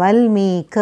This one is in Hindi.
वल्मीक